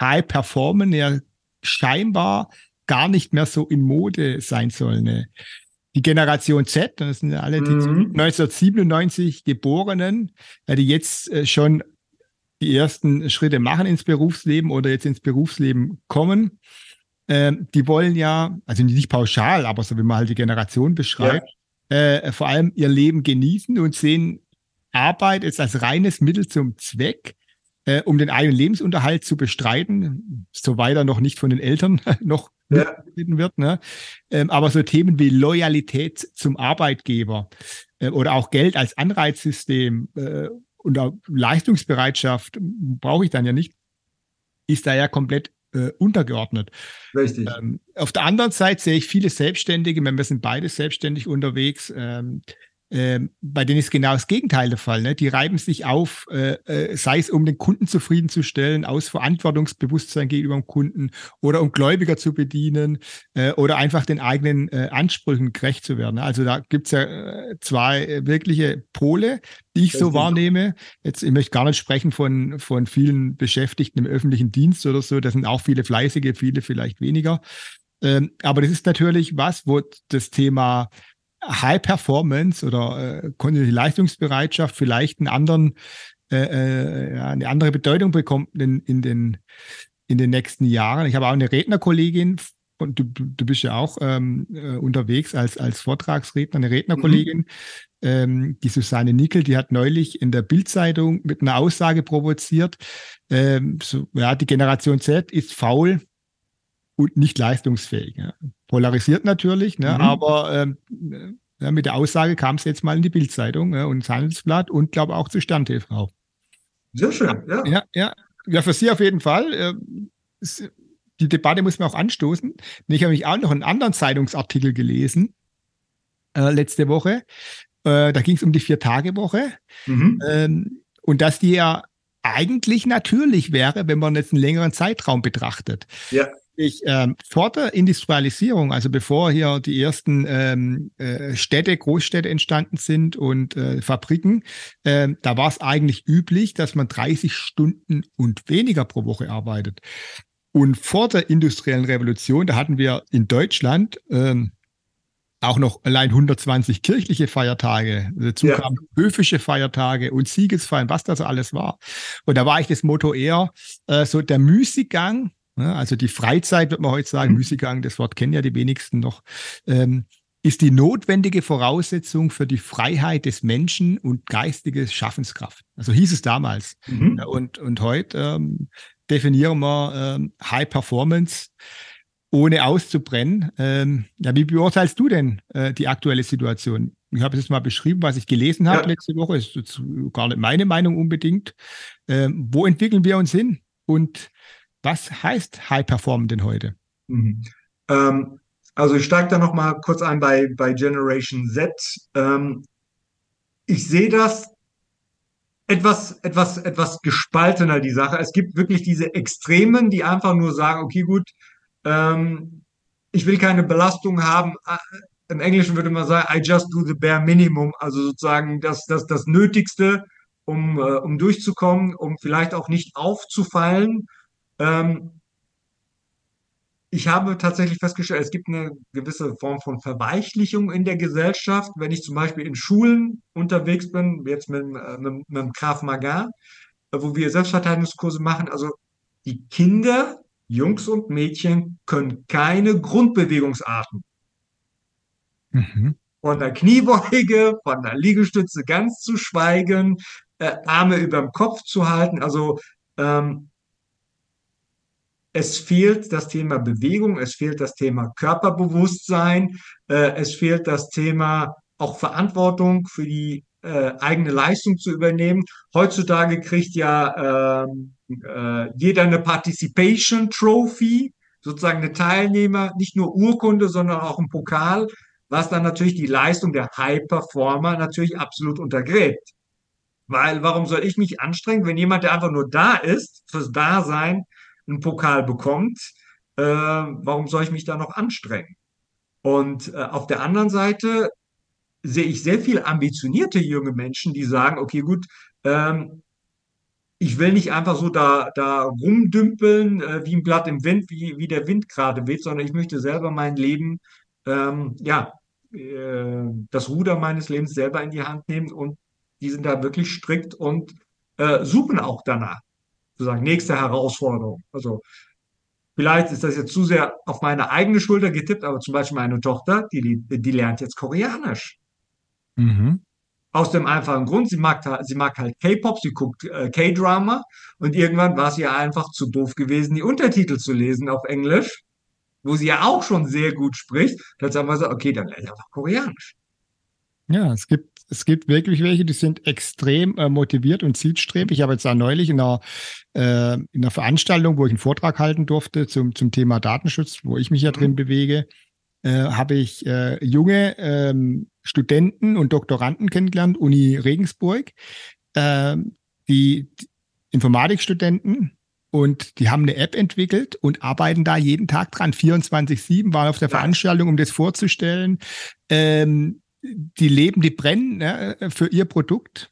High Performance ja scheinbar gar nicht mehr so in Mode sein soll. Ne? Die Generation Z, das sind ja alle die mhm. 1997 Geborenen, die jetzt äh, schon die ersten Schritte machen ins Berufsleben oder jetzt ins Berufsleben kommen. Ähm, die wollen ja, also nicht pauschal, aber so wie man halt die Generation beschreibt, ja. Äh, vor allem ihr Leben genießen und sehen Arbeit jetzt als reines Mittel zum Zweck, äh, um den eigenen Lebensunterhalt zu bestreiten, soweit er noch nicht von den Eltern noch ja. wird. Ne? Ähm, aber so Themen wie Loyalität zum Arbeitgeber äh, oder auch Geld als Anreizsystem äh, und Leistungsbereitschaft brauche ich dann ja nicht, ist da ja komplett äh, untergeordnet. Richtig. Ähm, auf der anderen Seite sehe ich viele Selbstständige, wir sind beide selbstständig unterwegs, ähm, ähm, bei denen ist genau das Gegenteil der Fall. Ne? Die reiben sich auf, äh, äh, sei es um den Kunden zufriedenzustellen, aus Verantwortungsbewusstsein gegenüber dem Kunden oder um Gläubiger zu bedienen äh, oder einfach den eigenen äh, Ansprüchen gerecht zu werden. Also da gibt's ja äh, zwei wirkliche Pole, die ich das so wahrnehme. Jetzt, ich möchte gar nicht sprechen von, von vielen Beschäftigten im öffentlichen Dienst oder so. Das sind auch viele fleißige, viele vielleicht weniger. Ähm, aber das ist natürlich was, wo das Thema High Performance oder äh, kontinuierliche Leistungsbereitschaft vielleicht einen anderen, äh, äh, eine andere Bedeutung bekommt in, in, den, in den nächsten Jahren. Ich habe auch eine Rednerkollegin, und du, du bist ja auch ähm, äh, unterwegs als, als Vortragsredner, eine Rednerkollegin, mhm. ähm, die Susanne Nickel, die hat neulich in der Bildzeitung mit einer Aussage provoziert, ähm, so, ja, die Generation Z ist faul und nicht leistungsfähig. Ja. Polarisiert natürlich, ne? Mhm. aber ähm, ja, mit der Aussage kam es jetzt mal in die Bildzeitung ja, und ins Handelsblatt und glaube auch zu Stern TV. Sehr schön, ja. Ja, ja. ja für Sie auf jeden Fall. Äh, die Debatte muss man auch anstoßen. Ich habe mich auch noch einen anderen Zeitungsartikel gelesen äh, letzte Woche. Äh, da ging es um die Vier-Tage-Woche. Mhm. Ähm, und dass die ja eigentlich natürlich wäre, wenn man jetzt einen längeren Zeitraum betrachtet. Ja ich ähm, vor der Industrialisierung, also bevor hier die ersten ähm, äh, Städte, Großstädte entstanden sind und äh, Fabriken, äh, da war es eigentlich üblich, dass man 30 Stunden und weniger pro Woche arbeitet. Und vor der industriellen Revolution, da hatten wir in Deutschland ähm, auch noch allein 120 kirchliche Feiertage. Dazu ja. kamen höfische Feiertage und Siegesfeiern, was das alles war. Und da war ich das Motto eher äh, so der Müßiggang also die Freizeit, wird man heute sagen, mhm. Müßiggang, das Wort kennen ja die wenigsten noch, ähm, ist die notwendige Voraussetzung für die Freiheit des Menschen und geistige Schaffenskraft. Also hieß es damals. Mhm. Und, und heute ähm, definieren wir ähm, High Performance ohne auszubrennen. Ähm, ja, wie beurteilst du denn äh, die aktuelle Situation? Ich habe es jetzt mal beschrieben, was ich gelesen habe ja. letzte Woche. Ist gar nicht meine Meinung unbedingt. Ähm, wo entwickeln wir uns hin? Und was heißt High Perform denn heute? Mhm. Ähm, also ich steige da noch mal kurz ein bei, bei Generation Z. Ähm, ich sehe das etwas, etwas, etwas gespaltener, die Sache. Es gibt wirklich diese Extremen, die einfach nur sagen, okay, gut, ähm, ich will keine Belastung haben. Äh, Im Englischen würde man sagen, I just do the bare minimum, also sozusagen das, das, das Nötigste, um, äh, um durchzukommen, um vielleicht auch nicht aufzufallen. Ähm, ich habe tatsächlich festgestellt, es gibt eine gewisse Form von Verweichlichung in der Gesellschaft. Wenn ich zum Beispiel in Schulen unterwegs bin, jetzt mit, äh, mit, mit dem Krav Maga, äh, wo wir Selbstverteidigungskurse machen, also die Kinder, Jungs und Mädchen, können keine Grundbewegungsarten. Mhm. Von der Kniebeuge, von der Liegestütze ganz zu schweigen, äh, Arme über dem Kopf zu halten. Also ähm, es fehlt das Thema Bewegung, es fehlt das Thema Körperbewusstsein, äh, es fehlt das Thema auch Verantwortung für die äh, eigene Leistung zu übernehmen. Heutzutage kriegt ja äh, äh, jeder eine Participation Trophy, sozusagen eine Teilnehmer, nicht nur Urkunde, sondern auch ein Pokal, was dann natürlich die Leistung der High Performer natürlich absolut untergräbt. Weil warum soll ich mich anstrengen, wenn jemand, der einfach nur da ist, fürs Dasein, einen Pokal bekommt, äh, warum soll ich mich da noch anstrengen? Und äh, auf der anderen Seite sehe ich sehr viel ambitionierte junge Menschen, die sagen, okay, gut, ähm, ich will nicht einfach so da, da rumdümpeln, äh, wie ein Blatt im Wind, wie, wie der Wind gerade weht, sondern ich möchte selber mein Leben, ähm, ja, äh, das Ruder meines Lebens selber in die Hand nehmen und die sind da wirklich strikt und äh, suchen auch danach. Sozusagen nächste Herausforderung. Also vielleicht ist das jetzt zu sehr auf meine eigene Schulter getippt, aber zum Beispiel meine Tochter, die, die lernt jetzt Koreanisch. Mhm. Aus dem einfachen Grund, sie mag, sie mag halt K-Pop, sie guckt äh, K-Drama und irgendwann war es ihr einfach zu doof gewesen, die Untertitel zu lesen auf Englisch, wo sie ja auch schon sehr gut spricht. Dann sagen wir so, okay, dann lerne ich einfach Koreanisch. Ja, es gibt, es gibt wirklich welche, die sind extrem äh, motiviert und zielstrebig. Ich habe jetzt auch neulich in einer, äh, in einer Veranstaltung, wo ich einen Vortrag halten durfte zum, zum Thema Datenschutz, wo ich mich ja mhm. drin bewege, äh, habe ich äh, junge ähm, Studenten und Doktoranden kennengelernt, Uni Regensburg, äh, die, die Informatikstudenten, und die haben eine App entwickelt und arbeiten da jeden Tag dran. 24-7 waren auf der Veranstaltung, um das vorzustellen. Ähm, die leben, die brennen ne, für ihr Produkt.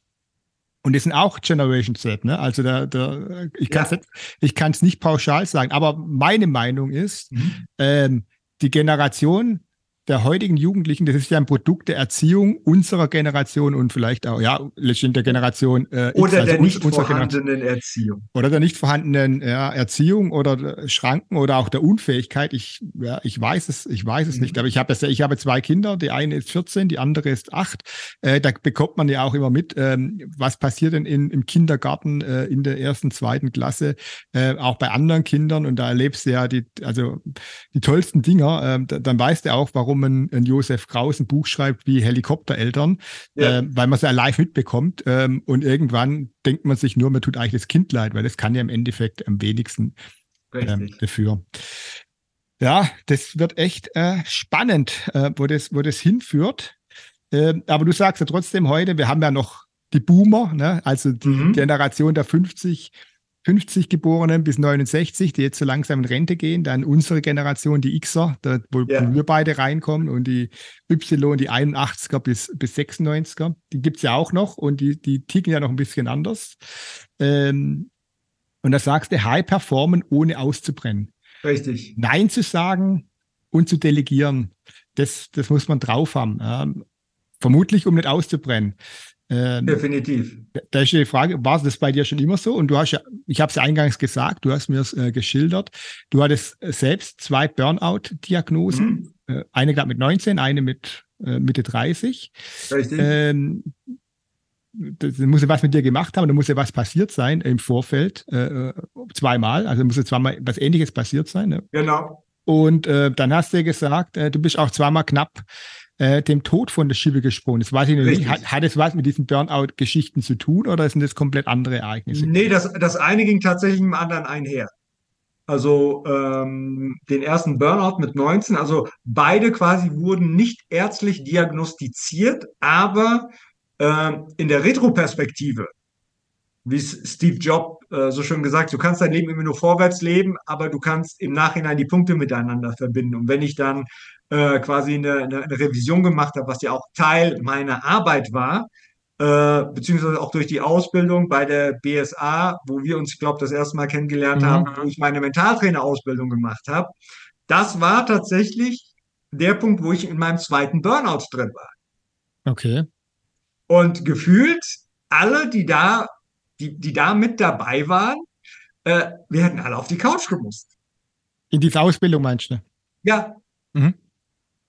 Und das sind auch Generation Z, ne? Also da, da ich kann es ja. nicht, nicht pauschal sagen, aber meine Meinung ist, mhm. ähm, die Generation der heutigen Jugendlichen, das ist ja ein Produkt der Erziehung unserer Generation und vielleicht auch, ja, letztendlich der Generation äh, X, Oder also der nicht vorhandenen Erziehung. Oder der nicht vorhandenen ja, Erziehung oder Schranken oder auch der Unfähigkeit. Ich, ja, ich weiß es, ich weiß es mhm. nicht. Aber ich habe das, ich habe zwei Kinder, die eine ist 14, die andere ist 8. Äh, da bekommt man ja auch immer mit, ähm, was passiert denn in, im Kindergarten äh, in der ersten, zweiten Klasse, äh, auch bei anderen Kindern. Und da erlebst du ja die, also die tollsten Dinger. Äh, dann weißt du auch, warum warum ein, ein Josef Kraus ein Buch schreibt wie Helikoptereltern, ja. äh, weil man es ja live mitbekommt. Ähm, und irgendwann denkt man sich nur, man tut eigentlich das Kind leid, weil das kann ja im Endeffekt am wenigsten ähm, dafür. Ja, das wird echt äh, spannend, äh, wo, das, wo das hinführt. Äh, aber du sagst ja trotzdem heute, wir haben ja noch die Boomer, ne? also die mhm. Generation der 50, 50 Geborenen bis 69, die jetzt so langsam in Rente gehen, dann unsere Generation, die Xer, da, wo, ja. wir beide reinkommen und die Y, die 81er bis, bis 96er, die gibt es ja auch noch und die, die ticken ja noch ein bisschen anders. Ähm, und da sagst du, High performen, ohne auszubrennen. Richtig. Nein zu sagen und zu delegieren, das, das muss man drauf haben. Ähm, vermutlich, um nicht auszubrennen. Ähm, Definitiv. Da ist die Frage, war das bei dir schon immer so? Und du hast ja, ich habe es ja eingangs gesagt, du hast mir es äh, geschildert. Du hattest selbst zwei Burnout-Diagnosen. Mhm. Äh, eine glaube mit 19, eine mit äh, Mitte 30. Richtig. Ähm, das muss ja was mit dir gemacht haben, da muss ja was passiert sein im Vorfeld, äh, zweimal, also muss ja zweimal was ähnliches passiert sein. Ne? Genau. Und äh, dann hast du gesagt, äh, du bist auch zweimal knapp äh, dem Tod von der Schippe gesprungen. Das weiß ich nicht. Hat, hat es was mit diesen Burnout-Geschichten zu tun oder sind das komplett andere Ereignisse? Nee, das, das eine ging tatsächlich mit dem anderen einher. Also ähm, den ersten Burnout mit 19, also beide quasi wurden nicht ärztlich diagnostiziert, aber äh, in der Retroperspektive, wie Steve Jobs äh, so schön gesagt, du kannst dein Leben immer nur vorwärts leben, aber du kannst im Nachhinein die Punkte miteinander verbinden. Und wenn ich dann äh, quasi eine, eine, Revision gemacht habe, was ja auch Teil meiner Arbeit war, äh, beziehungsweise auch durch die Ausbildung bei der BSA, wo wir uns, ich glaube, das erste Mal kennengelernt mhm. haben, wo ich meine Mentaltrainerausbildung gemacht habe. Das war tatsächlich der Punkt, wo ich in meinem zweiten Burnout drin war. Okay. Und gefühlt alle, die da, die, die da mit dabei waren, äh, wir hätten alle auf die Couch gemusst. In diese Ausbildung meinst du? Ja. Mhm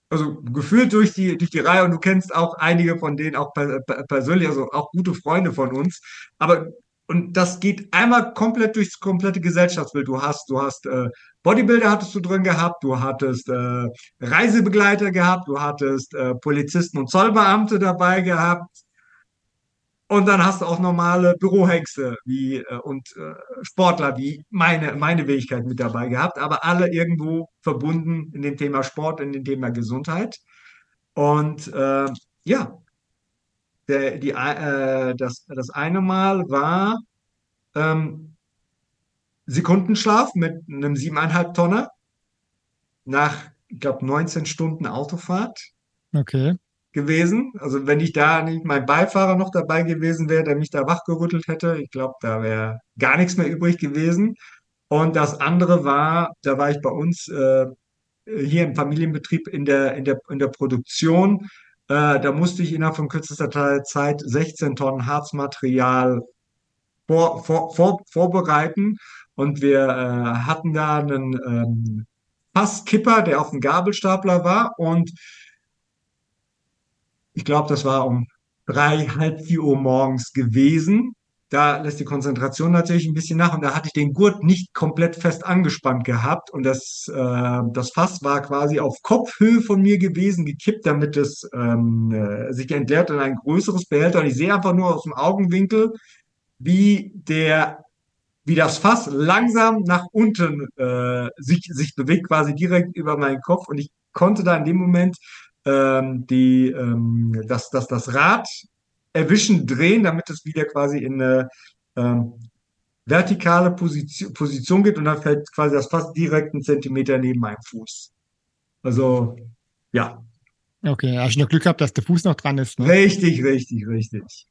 also gefühlt durch die, durch die Reihe und du kennst auch einige von denen auch persönlich, also auch gute Freunde von uns. Aber und das geht einmal komplett durchs komplette Gesellschaftsbild. Du hast, du hast äh, Bodybuilder hattest du drin gehabt, du hattest äh, Reisebegleiter gehabt, du hattest äh, Polizisten und Zollbeamte dabei gehabt, und dann hast du auch normale Bürohexe wie, äh, und äh, Sportler wie meine, meine Fähigkeit mit dabei gehabt, aber alle irgendwo verbunden in dem Thema Sport, in dem Thema Gesundheit. Und äh, ja, der, die, äh, das, das eine Mal war ähm, Sekundenschlaf mit einem siebeneinhalb Tonner nach, ich glaube, 19 Stunden Autofahrt. Okay. Gewesen. Also wenn ich da nicht mein Beifahrer noch dabei gewesen wäre, der mich da wachgerüttelt hätte, ich glaube, da wäre gar nichts mehr übrig gewesen. Und das andere war, da war ich bei uns äh, hier im Familienbetrieb in der, in der, in der Produktion. Äh, da musste ich innerhalb von kürzester Zeit 16 Tonnen Harzmaterial vor, vor, vor, vorbereiten. Und wir äh, hatten da einen ähm, Fasskipper, der auf dem Gabelstapler war. Und ich glaube, das war um drei, halb vier Uhr morgens gewesen. Da lässt die Konzentration natürlich ein bisschen nach und da hatte ich den Gurt nicht komplett fest angespannt gehabt und das, äh, das Fass war quasi auf Kopfhöhe von mir gewesen, gekippt, damit es ähm, äh, sich entleert in ein größeres Behälter und ich sehe einfach nur aus dem Augenwinkel, wie der wie das Fass langsam nach unten äh, sich, sich bewegt, quasi direkt über meinen Kopf. Und ich konnte da in dem Moment ähm, die, ähm, das, das, das Rad erwischen, drehen, damit es wieder quasi in eine ähm, vertikale Position, Position geht und dann fällt quasi das Fass direkt einen Zentimeter neben meinem Fuß. Also, ja. Okay, hast du noch Glück gehabt, dass der Fuß noch dran ist. Ne? Richtig, richtig, richtig.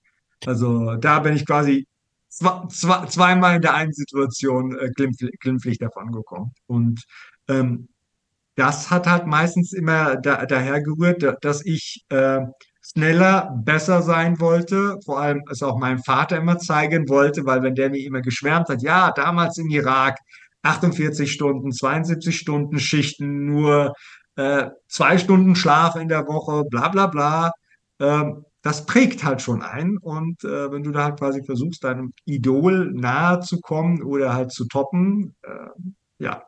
Also da bin ich quasi zwei, zwei, zweimal in der einen Situation äh, glimpflich, glimpflich davon gekommen. Und ähm, das hat halt meistens immer da, daher gerührt, dass ich äh, schneller, besser sein wollte, vor allem es auch meinem Vater immer zeigen wollte, weil wenn der mir immer geschwärmt hat, ja, damals im Irak 48 Stunden, 72 Stunden Schichten, nur äh, zwei Stunden Schlaf in der Woche, bla bla bla, ähm, das prägt halt schon ein. Und äh, wenn du da halt quasi versuchst, deinem Idol nahe zu kommen oder halt zu toppen, äh, ja,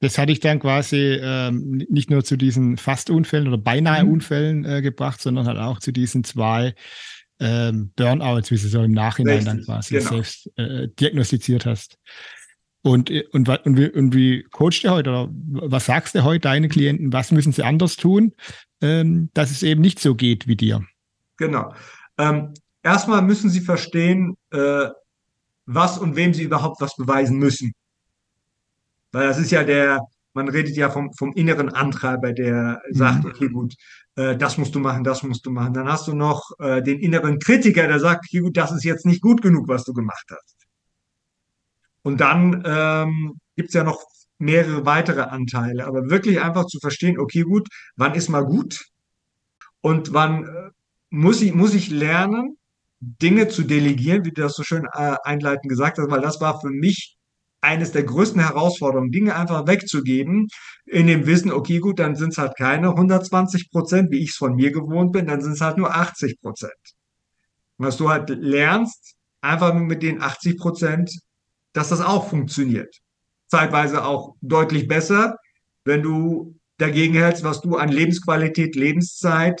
das hatte ich dann quasi ähm, nicht nur zu diesen Fastunfällen oder beinahe mhm. Unfällen äh, gebracht, sondern halt auch zu diesen zwei ähm, Burnouts, wie du so im Nachhinein Richtig, dann quasi genau. selbst äh, diagnostiziert hast. Und, äh, und, und, wie, und wie coachst du heute oder was sagst du heute deinen Klienten? Was müssen sie anders tun, ähm, dass es eben nicht so geht wie dir? Genau. Ähm, erstmal müssen sie verstehen, äh, was und wem sie überhaupt was beweisen müssen. Weil das ist ja der, man redet ja vom, vom inneren Antreiber, der sagt, mhm. okay, gut, äh, das musst du machen, das musst du machen. Dann hast du noch äh, den inneren Kritiker, der sagt, okay, gut, das ist jetzt nicht gut genug, was du gemacht hast. Und dann ähm, gibt es ja noch mehrere weitere Anteile. Aber wirklich einfach zu verstehen, okay, gut, wann ist mal gut und wann äh, muss ich, muss ich lernen, Dinge zu delegieren, wie du das so schön äh, einleitend gesagt hast, weil das war für mich eines der größten Herausforderungen, Dinge einfach wegzugeben, in dem Wissen, okay, gut, dann sind es halt keine 120 Prozent, wie ich es von mir gewohnt bin, dann sind es halt nur 80 Prozent. Was du halt lernst, einfach mit den 80 Prozent, dass das auch funktioniert. Zeitweise auch deutlich besser, wenn du dagegen hältst, was du an Lebensqualität, Lebenszeit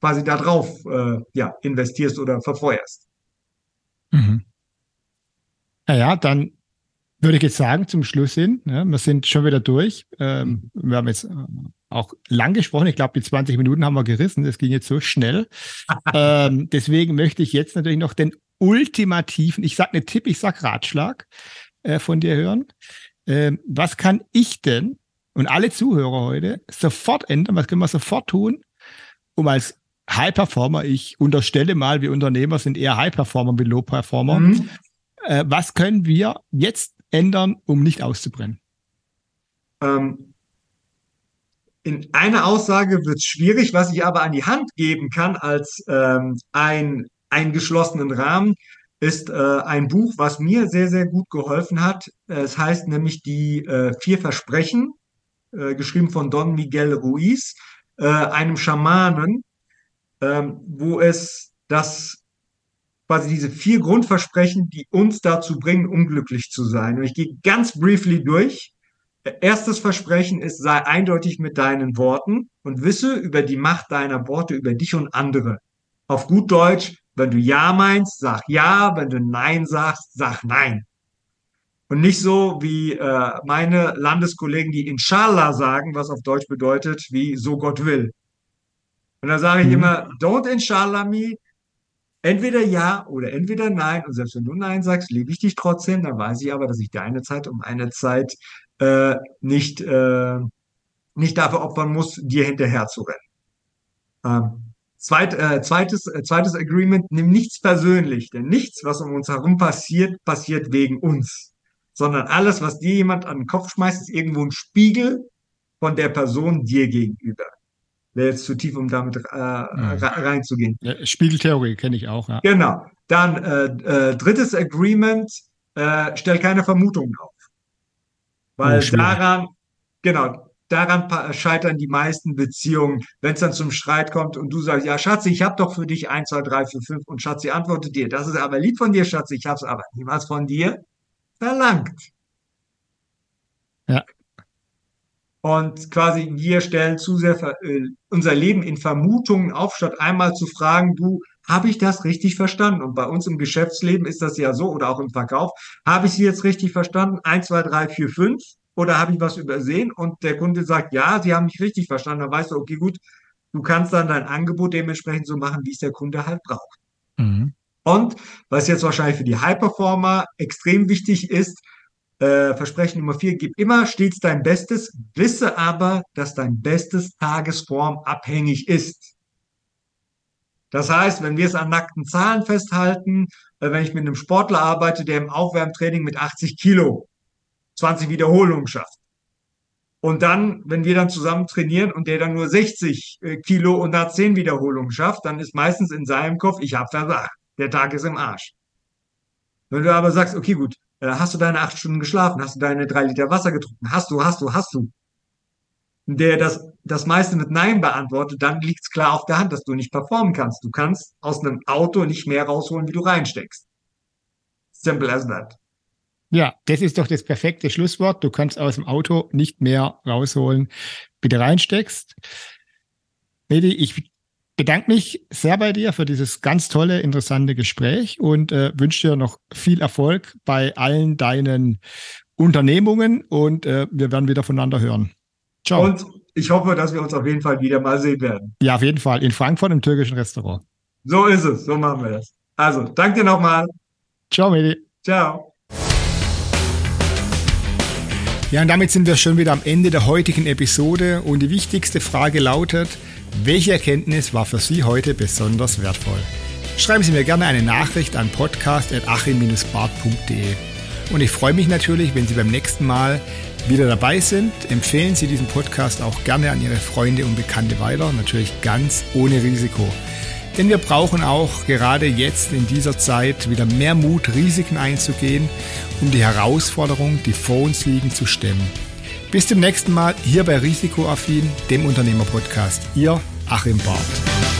quasi darauf äh, ja, investierst oder verfeuerst. Mhm. Naja, dann würde ich jetzt sagen, zum Schluss hin, ja, wir sind schon wieder durch. Ähm, wir haben jetzt äh, auch lang gesprochen. Ich glaube, die 20 Minuten haben wir gerissen. Das ging jetzt so schnell. ähm, deswegen möchte ich jetzt natürlich noch den ultimativen, ich sage nicht Tipp, ich sage Ratschlag äh, von dir hören. Ähm, was kann ich denn und alle Zuhörer heute sofort ändern? Was können wir sofort tun, um als High Performer, ich unterstelle mal, wir Unternehmer sind eher High Performer wie Low Performer. Mhm. Äh, was können wir jetzt ändern, um nicht auszubrennen? Ähm, in einer Aussage wird es schwierig, was ich aber an die Hand geben kann als ähm, ein, einen geschlossenen Rahmen, ist äh, ein Buch, was mir sehr, sehr gut geholfen hat. Es heißt nämlich die äh, Vier Versprechen, äh, geschrieben von Don Miguel Ruiz, äh, einem Schamanen, ähm, wo es das quasi diese vier Grundversprechen, die uns dazu bringen, unglücklich zu sein. Und ich gehe ganz briefly durch. Erstes Versprechen ist, sei eindeutig mit deinen Worten und wisse über die Macht deiner Worte, über dich und andere. Auf gut Deutsch, wenn du Ja meinst, sag Ja, wenn du Nein sagst, sag Nein. Und nicht so wie äh, meine Landeskollegen, die Inshallah sagen, was auf Deutsch bedeutet, wie so Gott will. Und da sage ich mhm. immer, don't inshallah me, entweder ja oder entweder nein. Und selbst wenn du nein sagst, liebe ich dich trotzdem, dann weiß ich aber, dass ich deine Zeit um eine Zeit äh, nicht, äh, nicht dafür opfern muss, dir hinterher zu rennen. Ähm, zweit, äh, zweites, äh, zweites Agreement, nimm nichts persönlich, denn nichts, was um uns herum passiert, passiert wegen uns. Sondern alles, was dir jemand an den Kopf schmeißt, ist irgendwo ein Spiegel von der Person dir gegenüber. Wäre jetzt zu tief, um damit äh, mhm. reinzugehen. Spiegeltheorie kenne ich auch, ja. Genau. Dann äh, äh, drittes Agreement, äh, stell keine Vermutungen auf. Weil oh, daran, genau, daran scheitern die meisten Beziehungen, wenn es dann zum Streit kommt und du sagst, ja, Schatzi, ich habe doch für dich eins, zwei, drei, vier, fünf und Schatzi antwortet dir, das ist aber lieb von dir, Schatzi, ich habe es aber niemals von dir verlangt. Ja. Und quasi wir stellen zu sehr äh, unser Leben in Vermutungen auf, statt einmal zu fragen, du, habe ich das richtig verstanden? Und bei uns im Geschäftsleben ist das ja so oder auch im Verkauf. Habe ich Sie jetzt richtig verstanden? Eins, zwei, drei, vier, fünf? Oder habe ich was übersehen? Und der Kunde sagt, ja, Sie haben mich richtig verstanden. Dann weißt du, okay, gut, du kannst dann dein Angebot dementsprechend so machen, wie es der Kunde halt braucht. Mhm. Und was jetzt wahrscheinlich für die High-Performer extrem wichtig ist, äh, Versprechen Nummer vier, gib immer stets dein Bestes, wisse aber, dass dein Bestes Tagesform abhängig ist. Das heißt, wenn wir es an nackten Zahlen festhalten, äh, wenn ich mit einem Sportler arbeite, der im Aufwärmtraining mit 80 Kilo 20 Wiederholungen schafft. Und dann, wenn wir dann zusammen trainieren und der dann nur 60 äh, Kilo und da 10 Wiederholungen schafft, dann ist meistens in seinem Kopf, ich habe versagt. Der Tag ist im Arsch. Wenn du aber sagst, okay, gut, hast du deine acht Stunden geschlafen? Hast du deine drei Liter Wasser getrunken? Hast du, hast du, hast du? Der das, das meiste mit Nein beantwortet, dann liegt es klar auf der Hand, dass du nicht performen kannst. Du kannst aus einem Auto nicht mehr rausholen, wie du reinsteckst. Simple as that. Ja, das ist doch das perfekte Schlusswort. Du kannst aus dem Auto nicht mehr rausholen, wie du reinsteckst. Medi, ich bedanke mich sehr bei dir für dieses ganz tolle, interessante Gespräch und äh, wünsche dir noch viel Erfolg bei allen deinen Unternehmungen und äh, wir werden wieder voneinander hören. Ciao. Und ich hoffe, dass wir uns auf jeden Fall wieder mal sehen werden. Ja, auf jeden Fall. In Frankfurt im türkischen Restaurant. So ist es. So machen wir das. Also, danke dir nochmal. Ciao, Medi. Ciao. Ja, und damit sind wir schon wieder am Ende der heutigen Episode und die wichtigste Frage lautet, welche Erkenntnis war für Sie heute besonders wertvoll? Schreiben Sie mir gerne eine Nachricht an podcast.achim-bart.de. Und ich freue mich natürlich, wenn Sie beim nächsten Mal wieder dabei sind. Empfehlen Sie diesen Podcast auch gerne an Ihre Freunde und Bekannte weiter, natürlich ganz ohne Risiko. Denn wir brauchen auch gerade jetzt in dieser Zeit wieder mehr Mut, Risiken einzugehen, um die Herausforderungen, die vor uns liegen, zu stemmen. Bis zum nächsten Mal hier bei Risikoaffin, dem Unternehmerpodcast. Ihr Achim Barth.